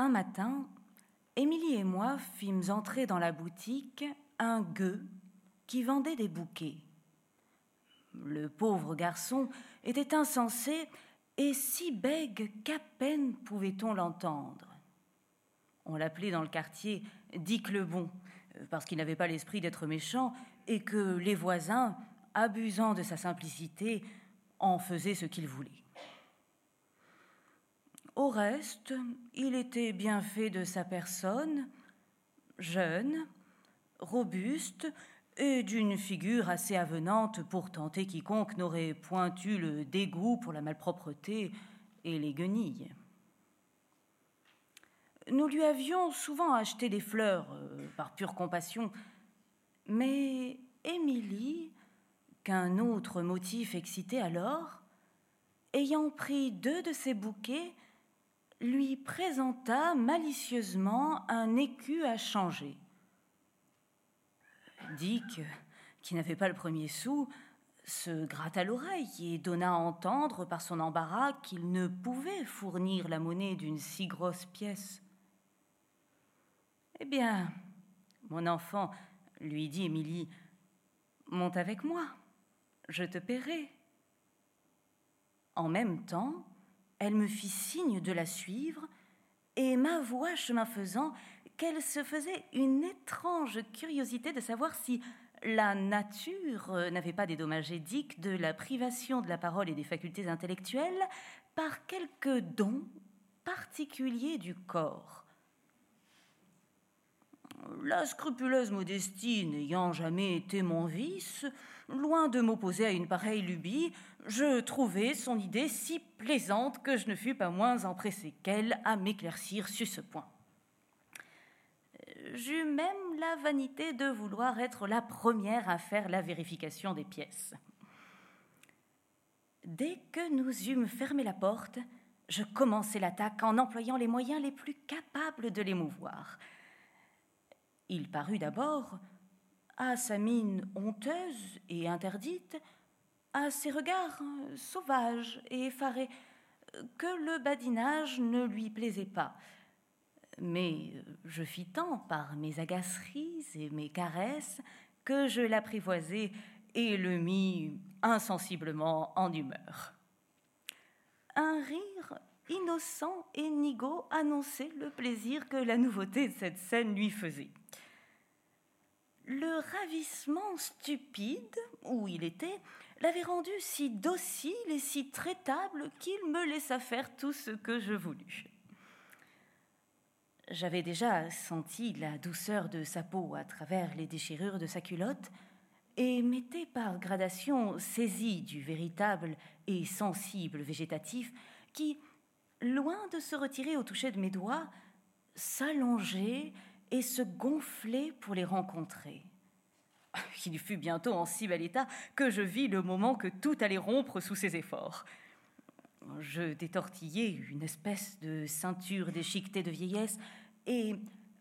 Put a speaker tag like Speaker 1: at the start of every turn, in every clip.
Speaker 1: Un matin, Émilie et moi fîmes entrer dans la boutique un gueux qui vendait des bouquets. Le pauvre garçon était insensé et si bègue qu'à peine pouvait-on l'entendre. On l'appelait dans le quartier Dick le Bon, parce qu'il n'avait pas l'esprit d'être méchant et que les voisins, abusant de sa simplicité, en faisaient ce qu'ils voulaient. Au reste, il était bien fait de sa personne, jeune, robuste et d'une figure assez avenante pour tenter quiconque n'aurait point eu le dégoût pour la malpropreté et les guenilles. Nous lui avions souvent acheté des fleurs euh, par pure compassion, mais Émilie, qu'un autre motif excitait alors, ayant pris deux de ses bouquets, lui présenta malicieusement un écu à changer. Dick, qui n'avait pas le premier sou, se gratta l'oreille et donna à entendre par son embarras qu'il ne pouvait fournir la monnaie d'une si grosse pièce. Eh bien, mon enfant, lui dit Émilie, monte avec moi, je te paierai. En même temps, elle me fit signe de la suivre et m'avoua, chemin faisant, qu'elle se faisait une étrange curiosité de savoir si la nature n'avait pas dédommagé Dick de la privation de la parole et des facultés intellectuelles par quelque don particulier du corps. La scrupuleuse modestie n'ayant jamais été mon vice, loin de m'opposer à une pareille lubie, je trouvai son idée si plaisante que je ne fus pas moins empressé qu'elle à m'éclaircir sur ce point. J'eus même la vanité de vouloir être la première à faire la vérification des pièces. Dès que nous eûmes fermé la porte, je commençai l'attaque en employant les moyens les plus capables de l'émouvoir. Il parut d'abord, à sa mine honteuse et interdite, à ses regards sauvages et effarés, que le badinage ne lui plaisait pas. Mais je fis tant par mes agaceries et mes caresses que je l'apprivoisai et le mis insensiblement en humeur. Un rire innocent et nigaud annonçait le plaisir que la nouveauté de cette scène lui faisait. Le ravissement stupide où il était l'avait rendu si docile et si traitable qu'il me laissa faire tout ce que je voulus. J'avais déjà senti la douceur de sa peau à travers les déchirures de sa culotte et m'étais par gradation saisi du véritable et sensible végétatif qui, loin de se retirer au toucher de mes doigts, s'allongeait et se gonflait pour les rencontrer. Il fut bientôt en si bel état que je vis le moment que tout allait rompre sous ses efforts. Je détortillai une espèce de ceinture déchiquetée de vieillesse et,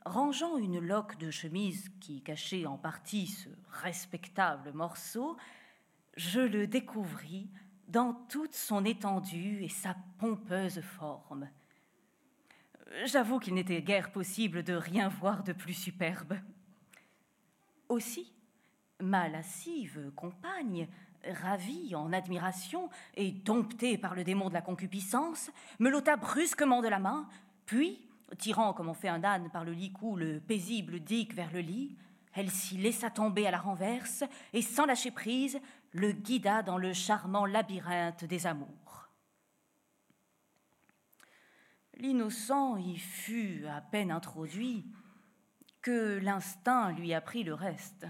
Speaker 1: rangeant une loque de chemise qui cachait en partie ce respectable morceau, je le découvris dans toute son étendue et sa pompeuse forme. J'avoue qu'il n'était guère possible de rien voir de plus superbe. Aussi, ma lascive compagne, ravie en admiration et domptée par le démon de la concupiscence, me l'ôta brusquement de la main, puis, tirant comme on fait un âne par le licou le paisible Dick vers le lit, elle s'y laissa tomber à la renverse et, sans lâcher prise, le guida dans le charmant labyrinthe des amours. L'innocent y fut à peine introduit que l'instinct lui apprit le reste.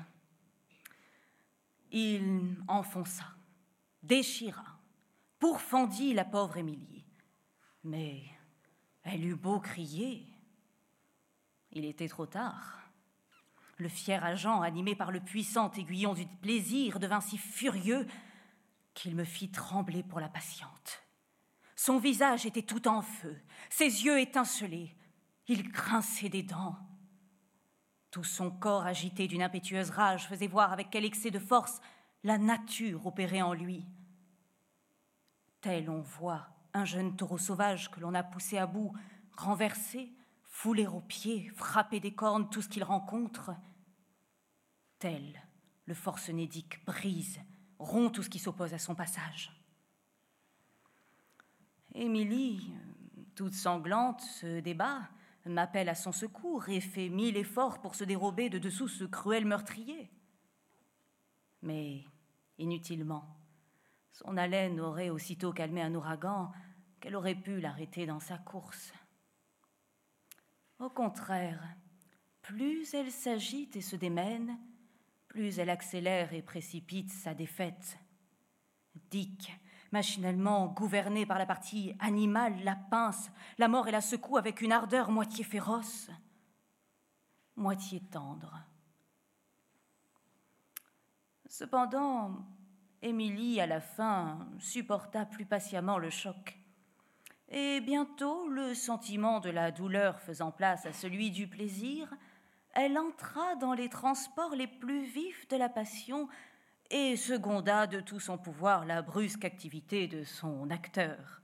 Speaker 1: Il enfonça, déchira, pourfendit la pauvre Émilie. Mais elle eut beau crier, il était trop tard. Le fier agent, animé par le puissant aiguillon du plaisir, devint si furieux qu'il me fit trembler pour la patiente. Son visage était tout en feu, ses yeux étincelaient, il grinçait des dents. Tout son corps agité d'une impétueuse rage faisait voir avec quel excès de force la nature opérait en lui. Tel on voit un jeune taureau sauvage que l'on a poussé à bout, renversé, fouler aux pieds, frapper des cornes tout ce qu'il rencontre. Tel, le forcenédique brise, rompt tout ce qui s'oppose à son passage. Émilie, toute sanglante, se débat, m'appelle à son secours et fait mille efforts pour se dérober de dessous ce cruel meurtrier. Mais inutilement. Son haleine aurait aussitôt calmé un ouragan qu'elle aurait pu l'arrêter dans sa course. Au contraire, plus elle s'agite et se démène, plus elle accélère et précipite sa défaite. Dick, machinalement gouverné par la partie animale, la pince, la mort et la secoue avec une ardeur moitié féroce, moitié tendre. Cependant, Émilie, à la fin, supporta plus patiemment le choc. Et bientôt, le sentiment de la douleur faisant place à celui du plaisir, elle entra dans les transports les plus vifs de la passion et seconda de tout son pouvoir la brusque activité de son acteur.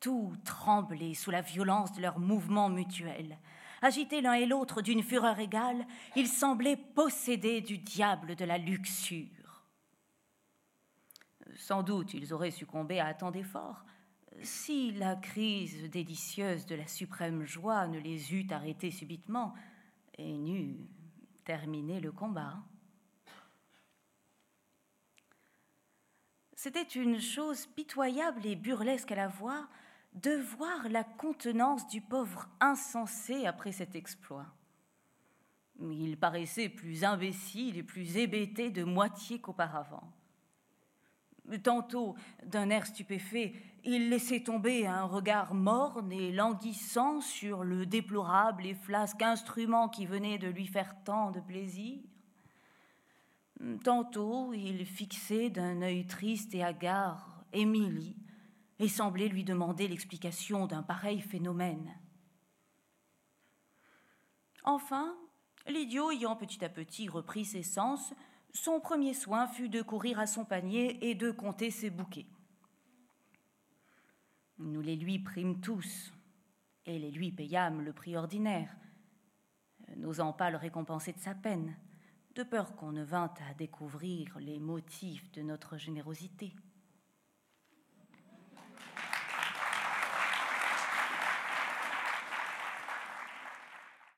Speaker 1: Tout tremblait sous la violence de leurs mouvements mutuels. Agités l'un et l'autre d'une fureur égale, ils semblaient possédés du diable de la luxure. Sans doute ils auraient succombé à tant d'efforts si la crise délicieuse de la suprême joie ne les eût arrêtés subitement et n'eût terminé le combat. C'était une chose pitoyable et burlesque à la voir de voir la contenance du pauvre insensé après cet exploit. Il paraissait plus imbécile et plus hébété de moitié qu'auparavant. Tantôt, d'un air stupéfait, il laissait tomber un regard morne et languissant sur le déplorable et flasque instrument qui venait de lui faire tant de plaisir. Tantôt, il fixait d'un œil triste et hagard Émilie et semblait lui demander l'explication d'un pareil phénomène. Enfin, l'idiot ayant petit à petit repris ses sens, son premier soin fut de courir à son panier et de compter ses bouquets. Nous les lui prîmes tous, et les lui payâmes le prix ordinaire, n'osant pas le récompenser de sa peine, de peur qu'on ne vînt à découvrir les motifs de notre générosité.